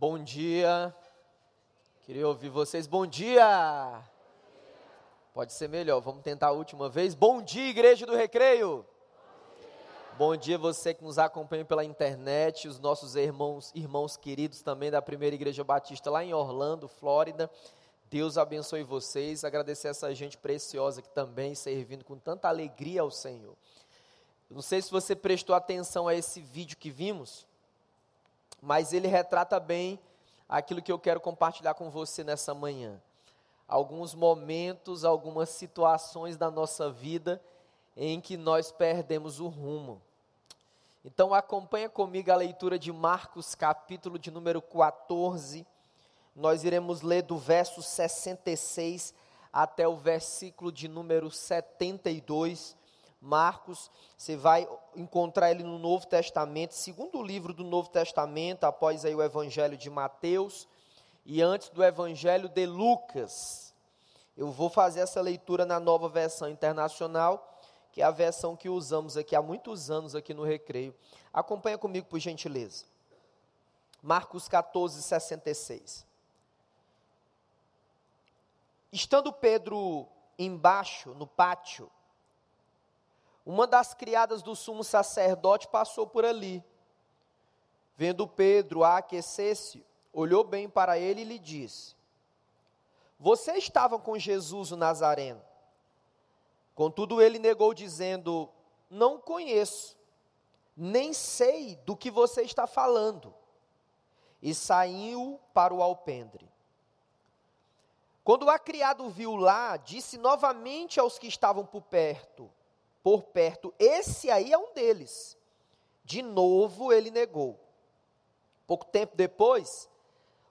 Bom dia. Queria ouvir vocês. Bom dia. Pode ser melhor. Vamos tentar a última vez. Bom dia, Igreja do Recreio. Bom dia você que nos acompanha pela internet, os nossos irmãos, irmãos queridos também da Primeira Igreja Batista lá em Orlando, Flórida. Deus abençoe vocês. Agradecer essa gente preciosa que também servindo com tanta alegria ao Senhor. Não sei se você prestou atenção a esse vídeo que vimos, mas ele retrata bem aquilo que eu quero compartilhar com você nessa manhã. Alguns momentos, algumas situações da nossa vida em que nós perdemos o rumo. Então acompanha comigo a leitura de Marcos, capítulo de número 14. Nós iremos ler do verso 66 até o versículo de número 72. Marcos, você vai encontrar ele no Novo Testamento, segundo livro do Novo Testamento, após aí o Evangelho de Mateus e antes do Evangelho de Lucas. Eu vou fazer essa leitura na nova versão internacional que é a versão que usamos aqui há muitos anos aqui no Recreio. Acompanha comigo, por gentileza. Marcos 14, 66. Estando Pedro embaixo, no pátio, uma das criadas do sumo sacerdote passou por ali. Vendo Pedro a aquecer-se, olhou bem para ele e lhe disse: Você estava com Jesus o Nazareno. Contudo, ele negou, dizendo: Não conheço, nem sei do que você está falando. E saiu para o alpendre. Quando a criado viu lá, disse novamente aos que estavam por perto: Por perto, esse aí é um deles. De novo ele negou. Pouco tempo depois,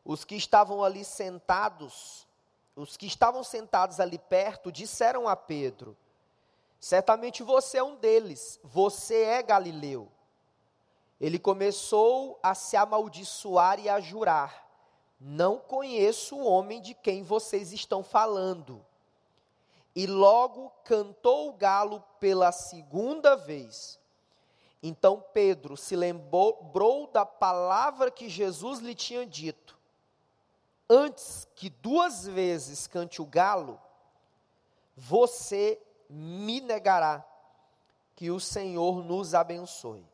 os que estavam ali sentados, os que estavam sentados ali perto, disseram a Pedro: Certamente você é um deles, você é Galileu. Ele começou a se amaldiçoar e a jurar: Não conheço o homem de quem vocês estão falando. E logo cantou o galo pela segunda vez. Então Pedro se lembrou da palavra que Jesus lhe tinha dito: Antes que duas vezes cante o galo, você me negará. Que o Senhor nos abençoe.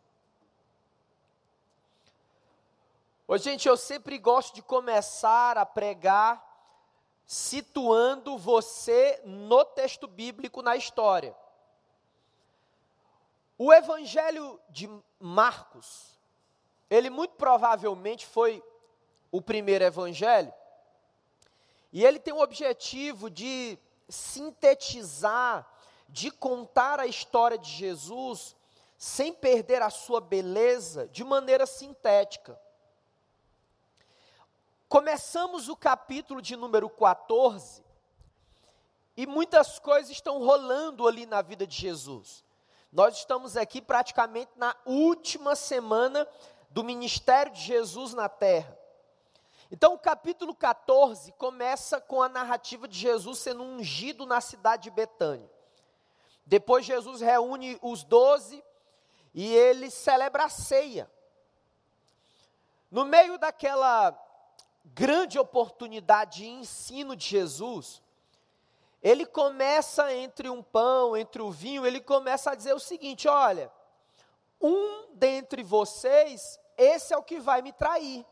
Ô, gente, eu sempre gosto de começar a pregar situando você no texto bíblico, na história. O Evangelho de Marcos, ele muito provavelmente foi o primeiro evangelho, e ele tem o objetivo de sintetizar de contar a história de Jesus sem perder a sua beleza de maneira sintética. Começamos o capítulo de número 14 e muitas coisas estão rolando ali na vida de Jesus. Nós estamos aqui praticamente na última semana do ministério de Jesus na terra. Então, o capítulo 14 começa com a narrativa de Jesus sendo ungido na cidade de Betânia. Depois Jesus reúne os doze e ele celebra a ceia. No meio daquela grande oportunidade de ensino de Jesus, ele começa entre um pão, entre o vinho, ele começa a dizer o seguinte: olha, um dentre vocês, esse é o que vai me trair.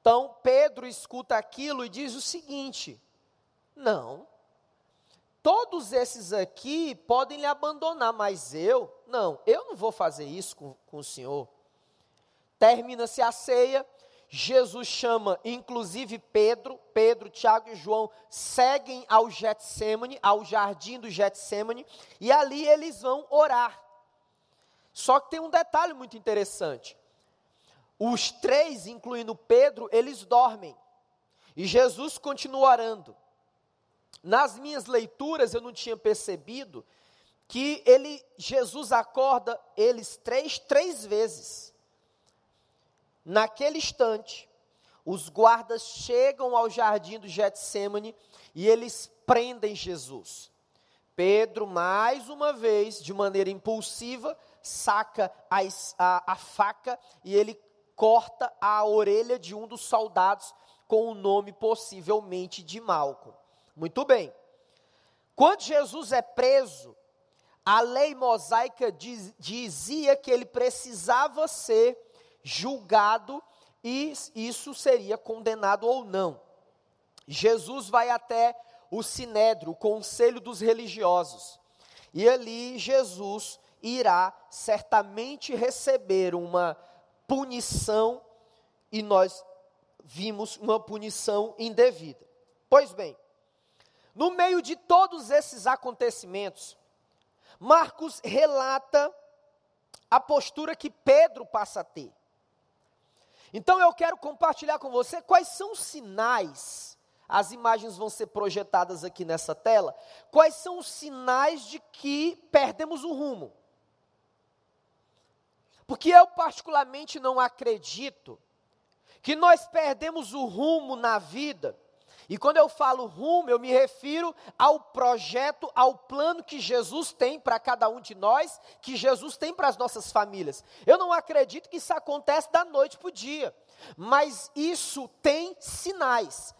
Então Pedro escuta aquilo e diz o seguinte: não, todos esses aqui podem lhe abandonar, mas eu, não, eu não vou fazer isso com, com o Senhor. Termina-se a ceia, Jesus chama inclusive Pedro, Pedro, Tiago e João seguem ao Getsemane, ao jardim do Getsemane, e ali eles vão orar. Só que tem um detalhe muito interessante. Os três, incluindo Pedro, eles dormem. E Jesus continua orando. Nas minhas leituras eu não tinha percebido que ele, Jesus acorda eles três, três vezes. Naquele instante, os guardas chegam ao jardim do Getsemane e eles prendem Jesus. Pedro, mais uma vez, de maneira impulsiva, saca a, a, a faca e ele corta a orelha de um dos soldados com o nome possivelmente de Malco. Muito bem. Quando Jesus é preso, a lei mosaica diz, dizia que ele precisava ser julgado e isso seria condenado ou não. Jesus vai até o sinédrio, o conselho dos religiosos. E ali Jesus irá certamente receber uma punição e nós vimos uma punição indevida. Pois bem, no meio de todos esses acontecimentos, Marcos relata a postura que Pedro passa a ter. Então eu quero compartilhar com você quais são os sinais, as imagens vão ser projetadas aqui nessa tela, quais são os sinais de que perdemos o rumo. Porque eu, particularmente, não acredito que nós perdemos o rumo na vida. E quando eu falo rumo, eu me refiro ao projeto, ao plano que Jesus tem para cada um de nós, que Jesus tem para as nossas famílias. Eu não acredito que isso acontece da noite para o dia, mas isso tem sinais.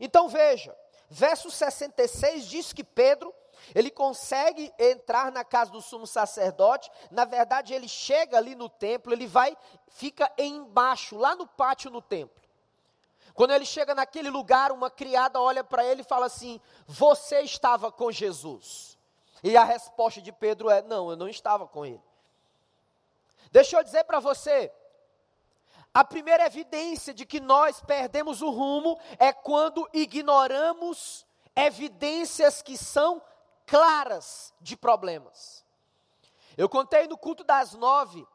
Então veja, verso 66 diz que Pedro ele consegue entrar na casa do sumo sacerdote. Na verdade, ele chega ali no templo, ele vai, fica embaixo, lá no pátio no templo. Quando ele chega naquele lugar, uma criada olha para ele e fala assim: Você estava com Jesus? E a resposta de Pedro é: Não, eu não estava com ele. Deixa eu dizer para você, a primeira evidência de que nós perdemos o rumo é quando ignoramos evidências que são claras de problemas. Eu contei no culto das nove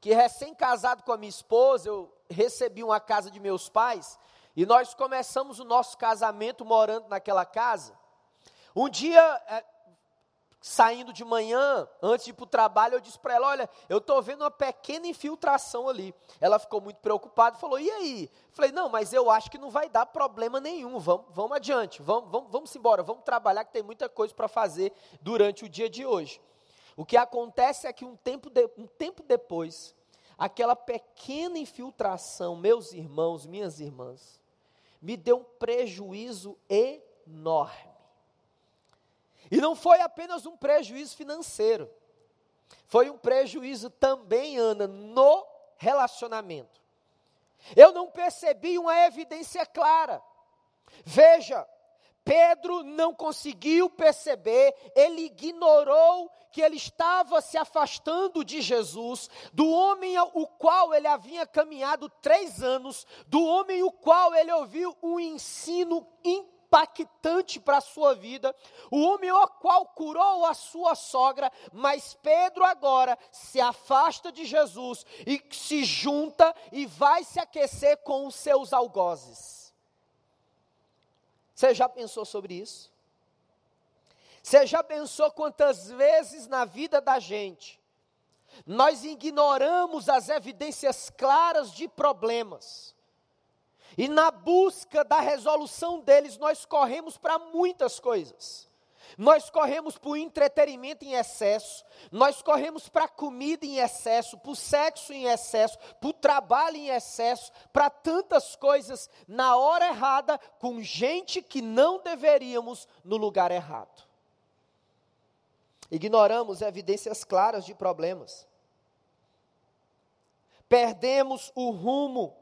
que recém-casado com a minha esposa, eu recebi uma casa de meus pais e nós começamos o nosso casamento morando naquela casa. Um dia, é, saindo de manhã, antes de ir para o trabalho, eu disse para ela: Olha, eu estou vendo uma pequena infiltração ali. Ela ficou muito preocupada e falou: E aí? Falei: Não, mas eu acho que não vai dar problema nenhum. Vamos, vamos adiante, vamos, vamos, vamos embora, vamos trabalhar, que tem muita coisa para fazer durante o dia de hoje. O que acontece é que um tempo, de, um tempo depois, aquela pequena infiltração, meus irmãos, minhas irmãs, me deu um prejuízo enorme. E não foi apenas um prejuízo financeiro, foi um prejuízo também, Ana, no relacionamento. Eu não percebi uma evidência clara. Veja, Pedro não conseguiu perceber, ele ignorou que ele estava se afastando de Jesus, do homem o qual ele havia caminhado três anos, do homem o qual ele ouviu um ensino impactante para a sua vida, o homem ao qual curou a sua sogra, mas Pedro agora se afasta de Jesus e se junta e vai se aquecer com os seus algozes. Você já pensou sobre isso? Você já pensou quantas vezes na vida da gente nós ignoramos as evidências claras de problemas? E na busca da resolução deles, nós corremos para muitas coisas. Nós corremos por entretenimento em excesso, nós corremos para comida em excesso, por sexo em excesso, por trabalho em excesso, para tantas coisas na hora errada, com gente que não deveríamos no lugar errado. Ignoramos evidências claras de problemas. Perdemos o rumo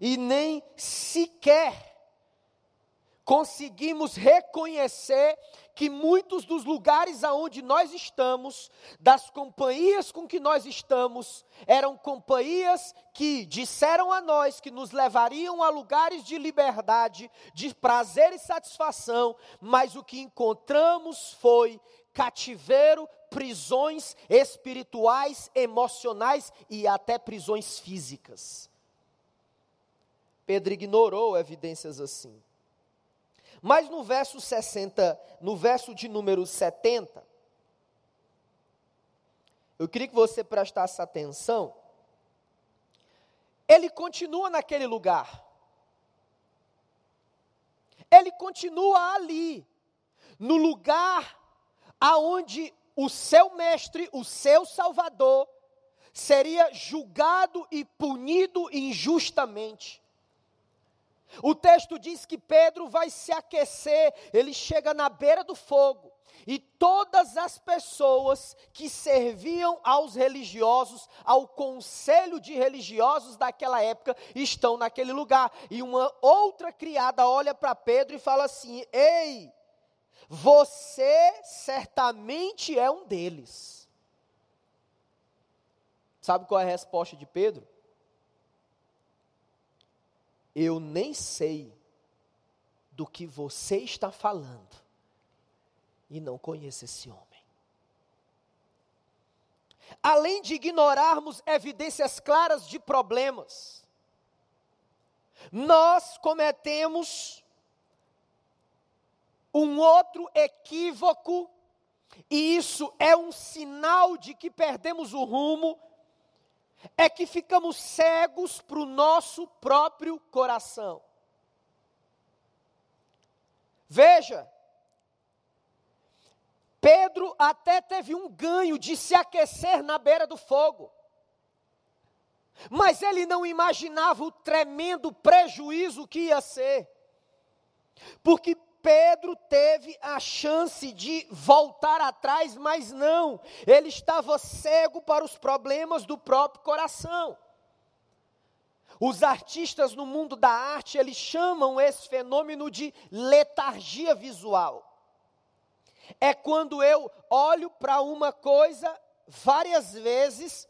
e nem sequer conseguimos reconhecer que muitos dos lugares aonde nós estamos, das companhias com que nós estamos, eram companhias que disseram a nós que nos levariam a lugares de liberdade, de prazer e satisfação, mas o que encontramos foi cativeiro, prisões espirituais, emocionais e até prisões físicas. Pedro ignorou evidências assim. Mas no verso 60, no verso de número 70, eu queria que você prestasse atenção. Ele continua naquele lugar. Ele continua ali, no lugar aonde o seu mestre, o seu salvador, seria julgado e punido injustamente. O texto diz que Pedro vai se aquecer, ele chega na beira do fogo, e todas as pessoas que serviam aos religiosos, ao conselho de religiosos daquela época, estão naquele lugar. E uma outra criada olha para Pedro e fala assim: Ei, você certamente é um deles. Sabe qual é a resposta de Pedro? Eu nem sei do que você está falando e não conheço esse homem. Além de ignorarmos evidências claras de problemas, nós cometemos um outro equívoco, e isso é um sinal de que perdemos o rumo, é que ficamos cegos para o nosso próprio coração. Veja, Pedro até teve um ganho de se aquecer na beira do fogo. Mas ele não imaginava o tremendo prejuízo que ia ser. Porque Pedro teve a chance de voltar atrás, mas não, ele estava cego para os problemas do próprio coração. Os artistas no mundo da arte, eles chamam esse fenômeno de letargia visual é quando eu olho para uma coisa várias vezes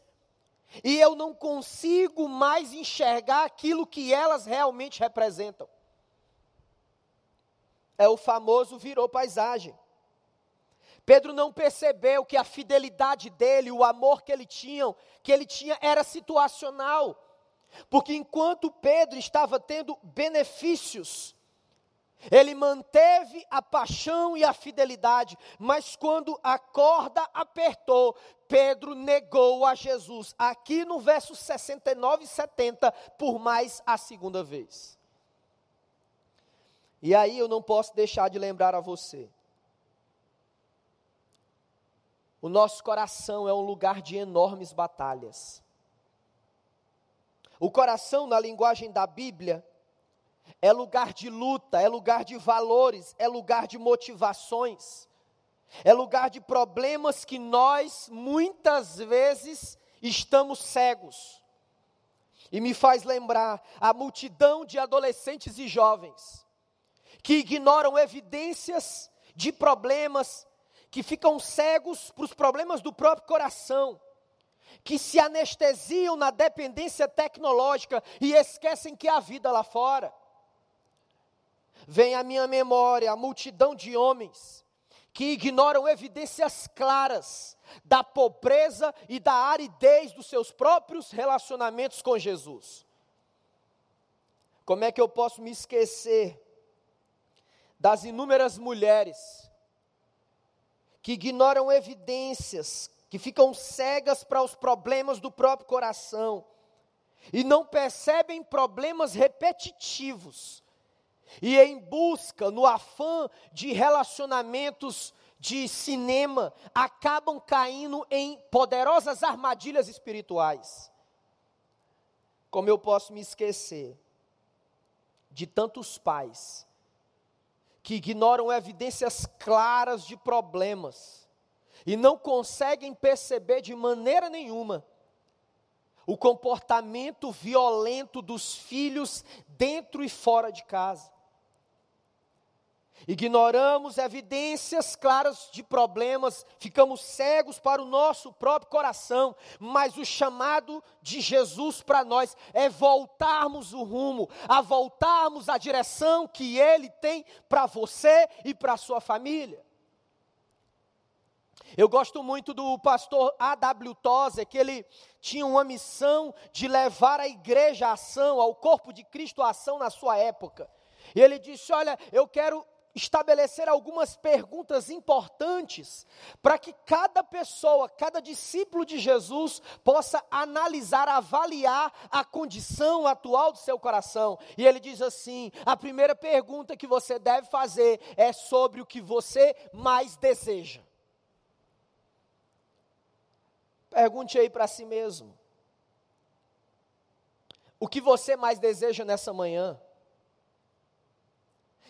e eu não consigo mais enxergar aquilo que elas realmente representam. É o famoso virou paisagem. Pedro não percebeu que a fidelidade dele, o amor que ele tinha, que ele tinha era situacional. Porque enquanto Pedro estava tendo benefícios ele manteve a paixão e a fidelidade, mas quando a corda apertou, Pedro negou a Jesus. Aqui no verso 69 e 70, por mais a segunda vez. E aí eu não posso deixar de lembrar a você. O nosso coração é um lugar de enormes batalhas. O coração, na linguagem da Bíblia, é lugar de luta, é lugar de valores, é lugar de motivações, é lugar de problemas que nós muitas vezes estamos cegos. E me faz lembrar a multidão de adolescentes e jovens que ignoram evidências de problemas, que ficam cegos para os problemas do próprio coração, que se anestesiam na dependência tecnológica e esquecem que há vida lá fora vem à minha memória a multidão de homens que ignoram evidências claras da pobreza e da aridez dos seus próprios relacionamentos com Jesus. Como é que eu posso me esquecer das inúmeras mulheres que ignoram evidências, que ficam cegas para os problemas do próprio coração e não percebem problemas repetitivos e em busca, no afã de relacionamentos de cinema, acabam caindo em poderosas armadilhas espirituais. Como eu posso me esquecer de tantos pais que ignoram evidências claras de problemas e não conseguem perceber de maneira nenhuma o comportamento violento dos filhos dentro e fora de casa. Ignoramos evidências claras de problemas, ficamos cegos para o nosso próprio coração, mas o chamado de Jesus para nós é voltarmos o rumo, a voltarmos a direção que Ele tem para você e para a sua família. Eu gosto muito do pastor A.W. Tozer, que ele tinha uma missão de levar a igreja à ação, ao corpo de Cristo à ação na sua época. E ele disse: Olha, eu quero estabelecer algumas perguntas importantes para que cada pessoa, cada discípulo de Jesus possa analisar, avaliar a condição atual do seu coração. E ele diz assim: a primeira pergunta que você deve fazer é sobre o que você mais deseja. Pergunte aí para si mesmo. O que você mais deseja nessa manhã?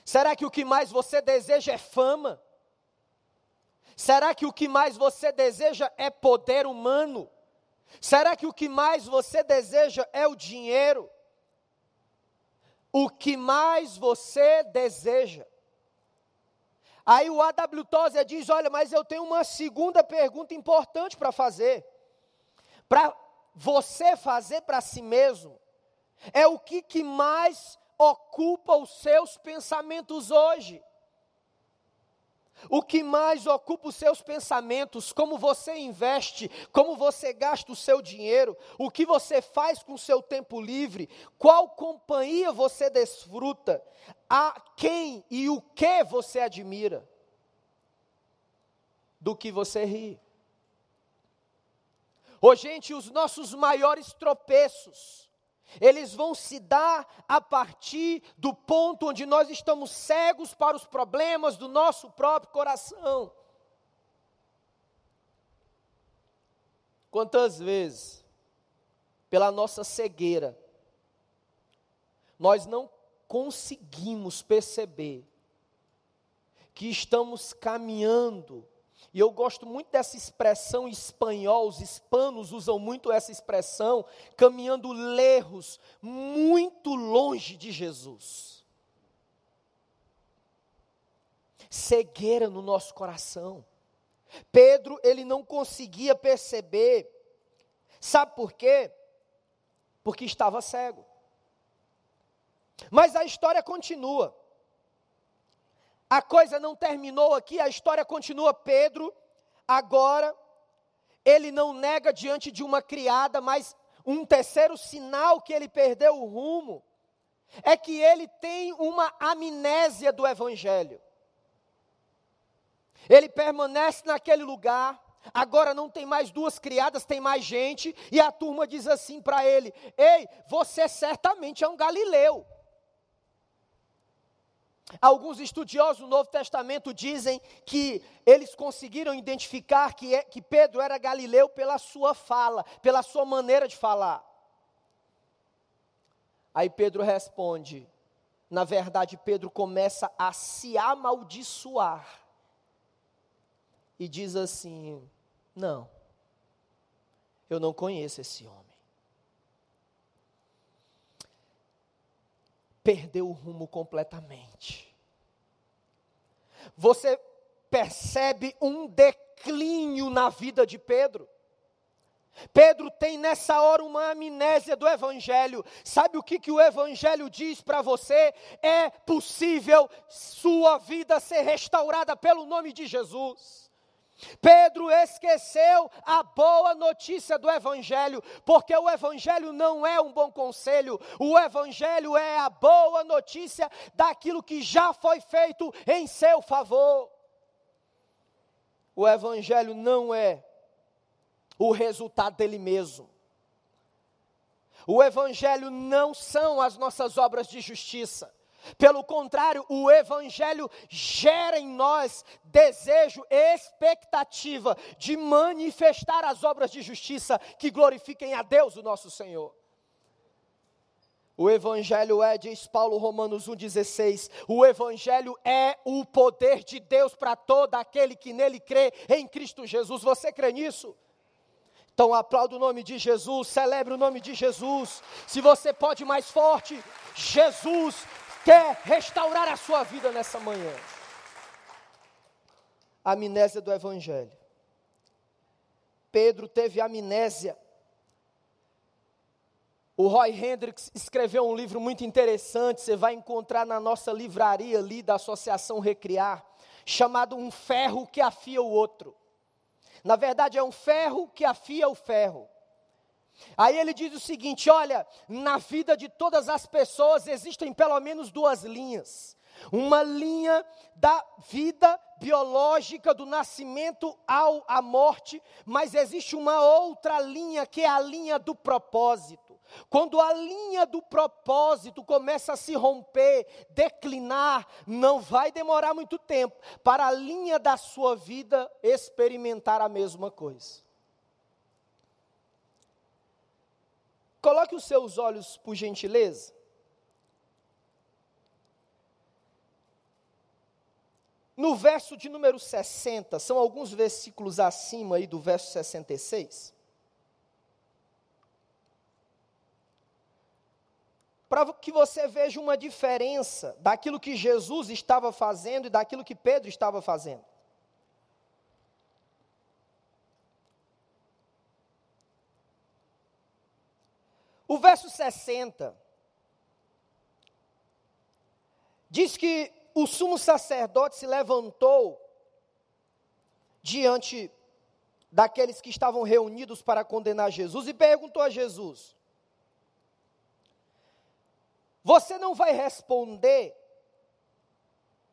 Será que o que mais você deseja é fama? Será que o que mais você deseja é poder humano? Será que o que mais você deseja é o dinheiro? O que mais você deseja? Aí o A.W. Tozer diz: Olha, mas eu tenho uma segunda pergunta importante para fazer. Para você fazer para si mesmo, é o que, que mais ocupa os seus pensamentos hoje? O que mais ocupa os seus pensamentos, como você investe, como você gasta o seu dinheiro, o que você faz com o seu tempo livre, qual companhia você desfruta, a quem e o que você admira, do que você ri. Ô, gente, os nossos maiores tropeços, eles vão se dar a partir do ponto onde nós estamos cegos para os problemas do nosso próprio coração. Quantas vezes, pela nossa cegueira, nós não conseguimos perceber que estamos caminhando e eu gosto muito dessa expressão espanhol, os hispanos usam muito essa expressão, caminhando lerros, muito longe de Jesus. Cegueira no nosso coração. Pedro, ele não conseguia perceber. Sabe por quê? Porque estava cego. Mas a história continua. A coisa não terminou aqui, a história continua. Pedro, agora, ele não nega diante de uma criada, mas um terceiro sinal que ele perdeu o rumo é que ele tem uma amnésia do Evangelho. Ele permanece naquele lugar, agora não tem mais duas criadas, tem mais gente, e a turma diz assim para ele: Ei, você certamente é um galileu. Alguns estudiosos do Novo Testamento dizem que eles conseguiram identificar que, é, que Pedro era galileu pela sua fala, pela sua maneira de falar. Aí Pedro responde: na verdade, Pedro começa a se amaldiçoar e diz assim: não, eu não conheço esse homem. Perdeu o rumo completamente. Você percebe um declínio na vida de Pedro. Pedro tem nessa hora uma amnésia do Evangelho. Sabe o que, que o Evangelho diz para você? É possível sua vida ser restaurada pelo nome de Jesus. Pedro esqueceu a boa notícia do Evangelho, porque o Evangelho não é um bom conselho, o Evangelho é a boa notícia daquilo que já foi feito em seu favor. O Evangelho não é o resultado dele mesmo. O Evangelho não são as nossas obras de justiça. Pelo contrário, o Evangelho gera em nós desejo, expectativa de manifestar as obras de justiça que glorifiquem a Deus, o nosso Senhor. O Evangelho é, diz Paulo Romanos 1,16, o Evangelho é o poder de Deus para todo aquele que nele crê em Cristo Jesus. Você crê nisso? Então aplauda o nome de Jesus, celebre o nome de Jesus. Se você pode mais forte, Jesus quer restaurar a sua vida nessa manhã. amnésia do Evangelho. Pedro teve amnésia. O Roy Hendricks escreveu um livro muito interessante, você vai encontrar na nossa livraria ali da Associação Recriar, chamado Um Ferro que Afia o Outro. Na verdade, é um ferro que afia o ferro. Aí ele diz o seguinte: olha, na vida de todas as pessoas existem pelo menos duas linhas. Uma linha da vida biológica, do nascimento ao à morte, mas existe uma outra linha que é a linha do propósito. Quando a linha do propósito começa a se romper, declinar, não vai demorar muito tempo para a linha da sua vida experimentar a mesma coisa. Coloque os seus olhos, por gentileza. No verso de número 60, são alguns versículos acima aí do verso 66. Para que você veja uma diferença daquilo que Jesus estava fazendo e daquilo que Pedro estava fazendo. O verso 60 diz que o sumo sacerdote se levantou diante daqueles que estavam reunidos para condenar Jesus e perguntou a Jesus: Você não vai responder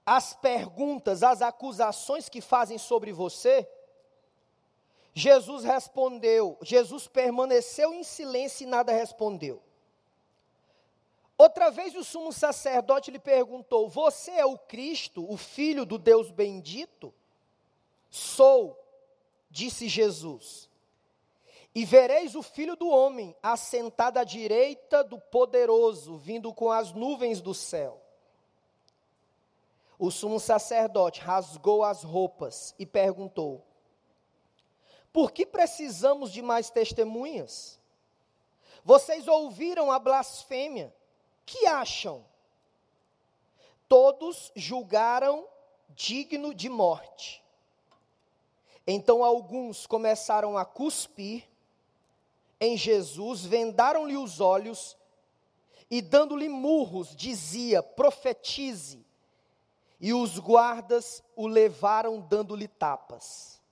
às perguntas, às acusações que fazem sobre você? Jesus respondeu, Jesus permaneceu em silêncio e nada respondeu. Outra vez o sumo sacerdote lhe perguntou: Você é o Cristo, o Filho do Deus bendito? Sou, disse Jesus. E vereis o Filho do Homem assentado à direita do Poderoso, vindo com as nuvens do céu. O sumo sacerdote rasgou as roupas e perguntou: Por que precisamos de mais testemunhas? Vocês ouviram a blasfêmia que acham? Todos julgaram digno de morte. Então alguns começaram a cuspir em Jesus, vendaram-lhe os olhos e, dando-lhe murros, dizia: profetize. E os guardas o levaram dando-lhe tapas.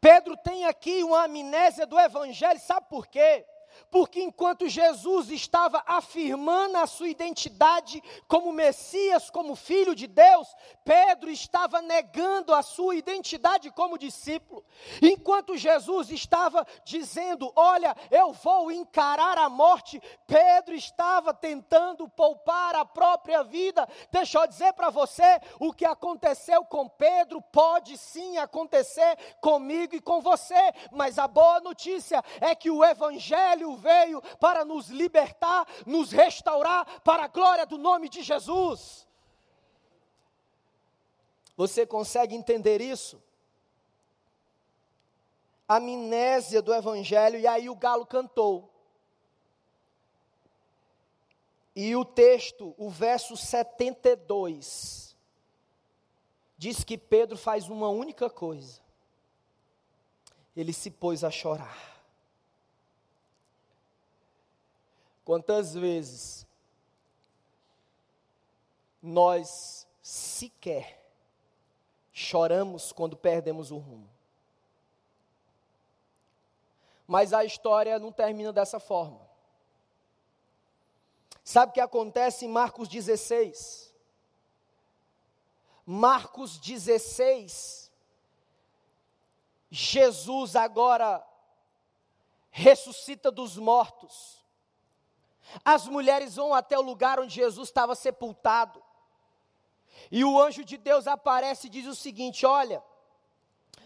Pedro tem aqui uma amnésia do evangelho, sabe por quê? Porque enquanto Jesus estava afirmando a sua identidade como Messias, como Filho de Deus, Pedro estava negando a sua identidade como discípulo. Enquanto Jesus estava dizendo: Olha, eu vou encarar a morte, Pedro estava tentando poupar a própria vida. Deixa eu dizer para você: o que aconteceu com Pedro pode sim acontecer comigo e com você, mas a boa notícia é que o Evangelho veio para nos libertar, nos restaurar para a glória do nome de Jesus. Você consegue entender isso? Amnésia do Evangelho, e aí o galo cantou. E o texto, o verso 72, diz que Pedro faz uma única coisa: ele se pôs a chorar. Quantas vezes nós sequer choramos quando perdemos o rumo? Mas a história não termina dessa forma. Sabe o que acontece em Marcos 16? Marcos 16, Jesus agora ressuscita dos mortos. As mulheres vão até o lugar onde Jesus estava sepultado. E o anjo de Deus aparece e diz o seguinte: Olha,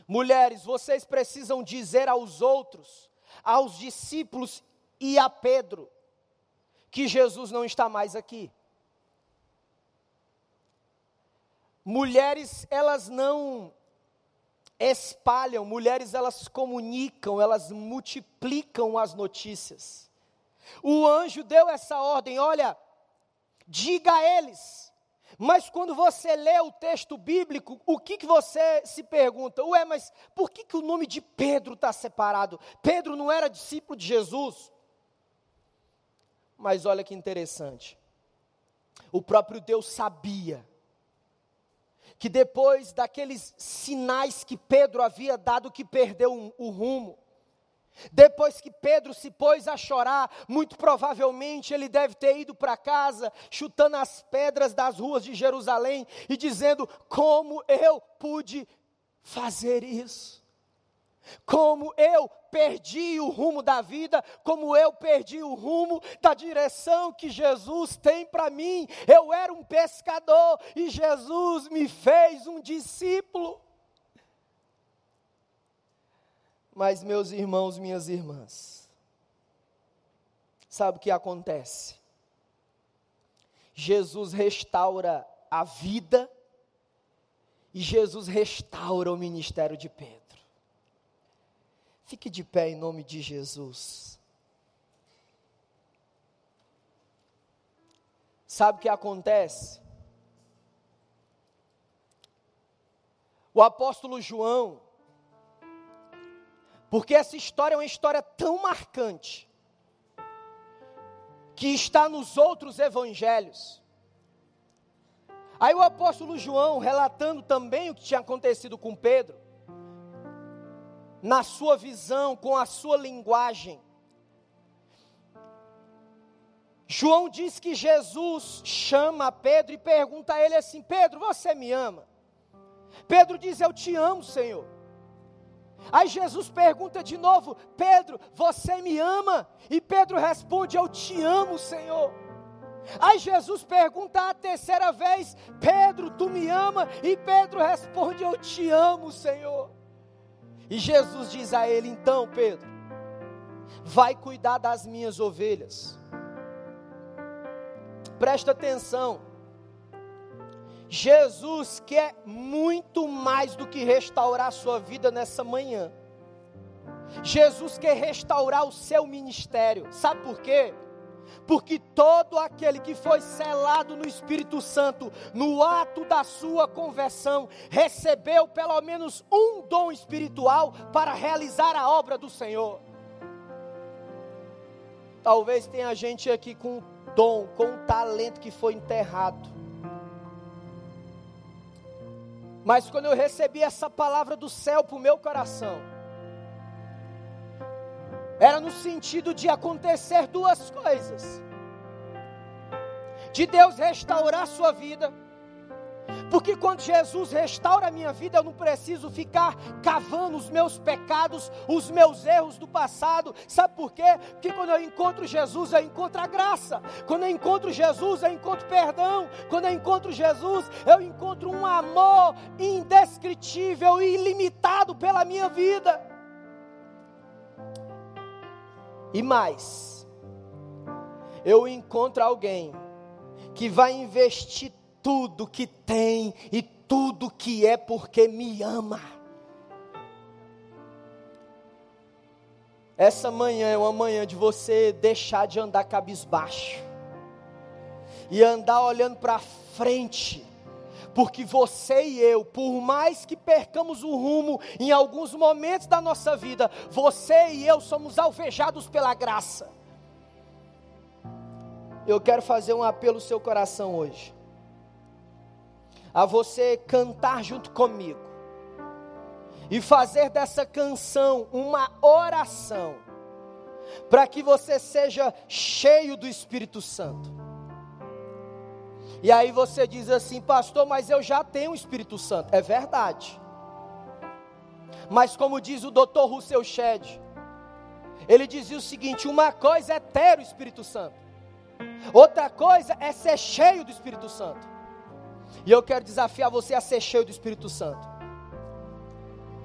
mulheres, vocês precisam dizer aos outros, aos discípulos e a Pedro, que Jesus não está mais aqui. Mulheres, elas não espalham, mulheres, elas comunicam, elas multiplicam as notícias. O anjo deu essa ordem: olha, diga a eles. Mas quando você lê o texto bíblico, o que, que você se pergunta? Ué, mas por que, que o nome de Pedro está separado? Pedro não era discípulo de Jesus? Mas olha que interessante. O próprio Deus sabia que depois daqueles sinais que Pedro havia dado, que perdeu o rumo, depois que Pedro se pôs a chorar, muito provavelmente ele deve ter ido para casa, chutando as pedras das ruas de Jerusalém e dizendo: Como eu pude fazer isso? Como eu perdi o rumo da vida, como eu perdi o rumo da direção que Jesus tem para mim. Eu era um pescador e Jesus me fez um discípulo. Mas, meus irmãos, minhas irmãs, sabe o que acontece? Jesus restaura a vida e Jesus restaura o ministério de Pedro. Fique de pé em nome de Jesus. Sabe o que acontece? O apóstolo João, porque essa história é uma história tão marcante, que está nos outros evangelhos. Aí o apóstolo João, relatando também o que tinha acontecido com Pedro, na sua visão, com a sua linguagem, João diz que Jesus chama Pedro e pergunta a ele assim: Pedro, você me ama? Pedro diz: Eu te amo, Senhor. Aí Jesus pergunta de novo: Pedro, você me ama? E Pedro responde: Eu te amo, Senhor. Aí Jesus pergunta a terceira vez: Pedro, tu me ama? E Pedro responde: Eu te amo, Senhor. E Jesus diz a ele: Então, Pedro, vai cuidar das minhas ovelhas. Presta atenção. Jesus quer muito mais do que restaurar a sua vida nessa manhã. Jesus quer restaurar o seu ministério. Sabe por quê? Porque todo aquele que foi selado no Espírito Santo, no ato da sua conversão, recebeu pelo menos um dom espiritual para realizar a obra do Senhor. Talvez tenha gente aqui com dom, com um talento que foi enterrado. Mas quando eu recebi essa palavra do céu para o meu coração, era no sentido de acontecer duas coisas: de Deus restaurar a sua vida porque quando Jesus restaura a minha vida, eu não preciso ficar cavando os meus pecados, os meus erros do passado. Sabe por quê? Porque quando eu encontro Jesus, eu encontro a graça. Quando eu encontro Jesus, eu encontro perdão. Quando eu encontro Jesus, eu encontro um amor indescritível e ilimitado pela minha vida. E mais, eu encontro alguém que vai investir tudo que tem e tudo que é porque me ama. Essa manhã é uma manhã de você deixar de andar cabisbaixo e andar olhando para frente, porque você e eu, por mais que percamos o rumo em alguns momentos da nossa vida, você e eu somos alvejados pela graça. Eu quero fazer um apelo ao seu coração hoje a você cantar junto comigo e fazer dessa canção uma oração, para que você seja cheio do Espírito Santo. E aí você diz assim, pastor, mas eu já tenho o Espírito Santo. É verdade. Mas como diz o Dr. Russell Shedd, ele dizia o seguinte: uma coisa é ter o Espírito Santo, outra coisa é ser cheio do Espírito Santo. E eu quero desafiar você a ser cheio do Espírito Santo.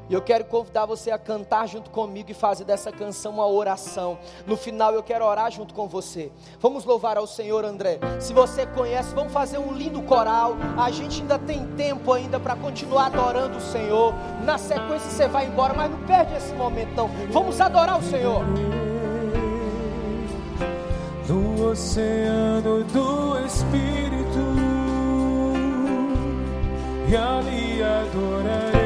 E eu quero convidar você a cantar junto comigo e fazer dessa canção uma oração. No final eu quero orar junto com você. Vamos louvar ao Senhor, André. Se você conhece, vamos fazer um lindo coral. A gente ainda tem tempo ainda para continuar adorando o Senhor. Na sequência você vai embora, mas não perde esse momento não. Vamos adorar o Senhor. No oceano do Espírito e ali adorarei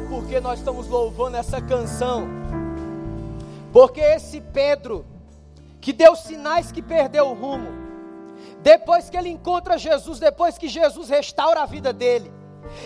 Você sabe por que nós estamos louvando essa canção? Porque esse Pedro, que deu sinais que perdeu o rumo, depois que ele encontra Jesus, depois que Jesus restaura a vida dele,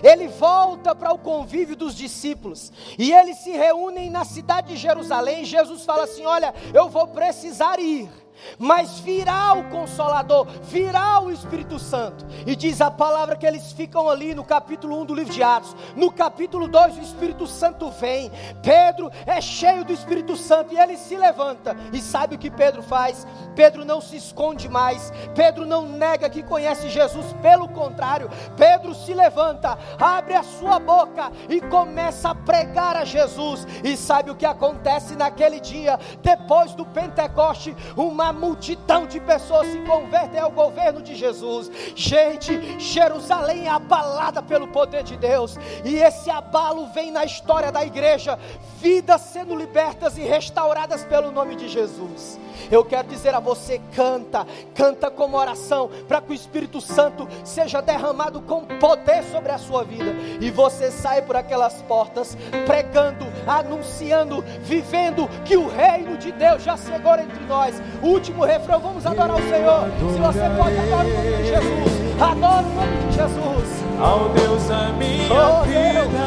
ele volta para o convívio dos discípulos e eles se reúnem na cidade de Jerusalém. Jesus fala assim: Olha, eu vou precisar ir mas virá o Consolador, virá o Espírito Santo. E diz a palavra que eles ficam ali no capítulo 1 do livro de Atos. No capítulo 2, o Espírito Santo vem. Pedro é cheio do Espírito Santo e ele se levanta. E sabe o que Pedro faz? Pedro não se esconde mais. Pedro não nega que conhece Jesus. Pelo contrário, Pedro se levanta, abre a sua boca e começa a pregar a Jesus. E sabe o que acontece naquele dia? Depois do Pentecoste, uma multidão de pessoas se convertem ao governo de Jesus. Gente, Jerusalém é abalada pelo poder de Deus, e esse abalo vem na história da igreja, vidas sendo libertas e restauradas pelo nome de Jesus. Eu quero dizer a você: canta, canta como oração, para que o Espírito Santo seja derramado com poder sobre a sua vida, e você sai por aquelas portas, pregando, anunciando, vivendo que o reino de Deus já chegou entre nós. O último refrão, vamos adorar o Senhor. Se você pode, adorar o nome de Jesus, adora o nome de Jesus. Ao Deus a minha Oh, vida.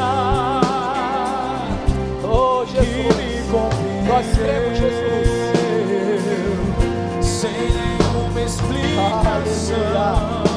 Oh, Jesus. Nós cremos, Jesus. sem nenhuma explicação. Eu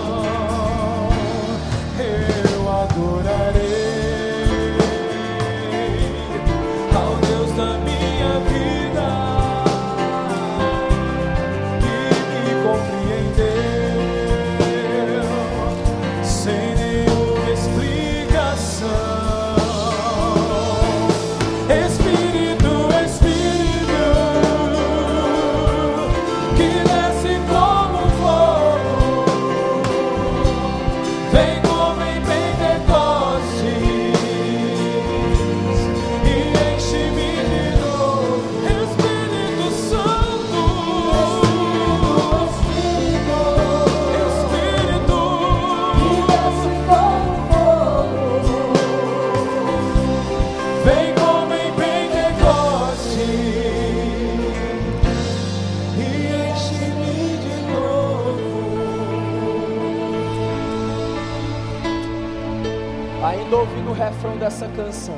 Ainda ouvindo o refrão dessa canção.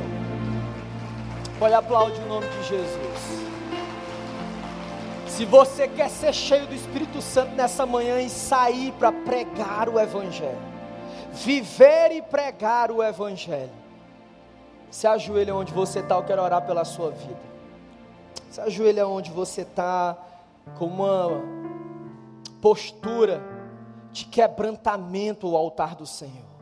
Pode aplaudir o nome de Jesus. Se você quer ser cheio do Espírito Santo nessa manhã e sair para pregar o Evangelho, viver e pregar o Evangelho, se ajoelha onde você está, eu quero orar pela sua vida. Se ajoelha onde você está, com uma postura de quebrantamento ao altar do Senhor.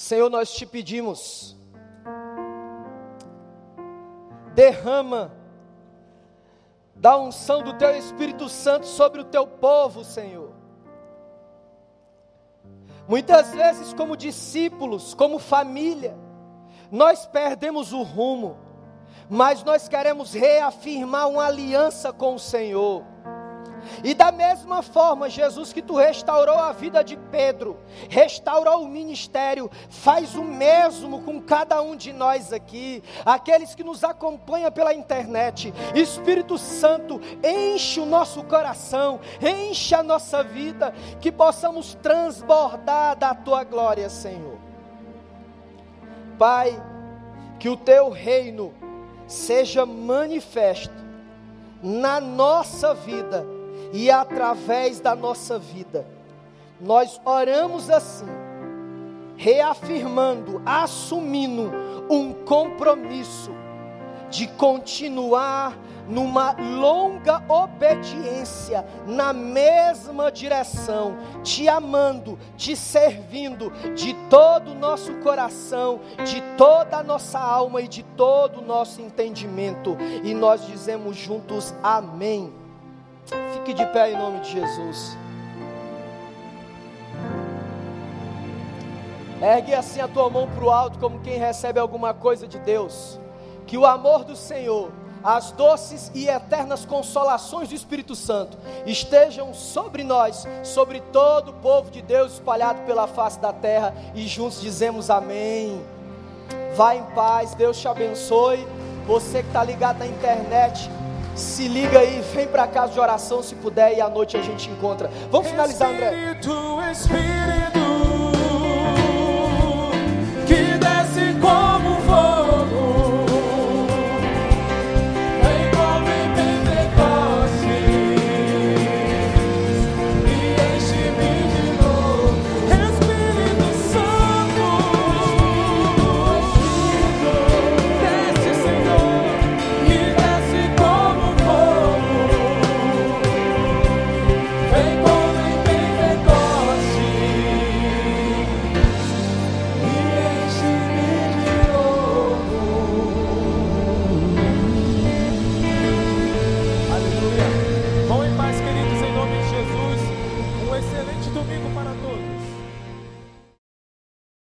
Senhor, nós te pedimos, derrama da unção do teu Espírito Santo sobre o teu povo, Senhor. Muitas vezes, como discípulos, como família, nós perdemos o rumo, mas nós queremos reafirmar uma aliança com o Senhor. E da mesma forma, Jesus, que tu restaurou a vida de Pedro, restaurou o ministério, faz o mesmo com cada um de nós aqui, aqueles que nos acompanham pela internet. Espírito Santo, enche o nosso coração, enche a nossa vida, que possamos transbordar da tua glória, Senhor. Pai, que o teu reino seja manifesto na nossa vida e através da nossa vida. Nós oramos assim, reafirmando, assumindo um compromisso de continuar numa longa obediência na mesma direção, te amando, te servindo de todo o nosso coração, de toda a nossa alma e de todo o nosso entendimento. E nós dizemos juntos amém. Fique de pé em nome de Jesus. Ergue assim a tua mão para o alto, como quem recebe alguma coisa de Deus. Que o amor do Senhor as doces e eternas consolações do Espírito Santo estejam sobre nós, sobre todo o povo de Deus espalhado pela face da terra e juntos dizemos amém. Vá em paz, Deus te abençoe. Você que está ligado na internet, se liga aí, vem para casa de oração se puder e à noite a gente encontra. Vamos finalizar, André. Espírito, Espírito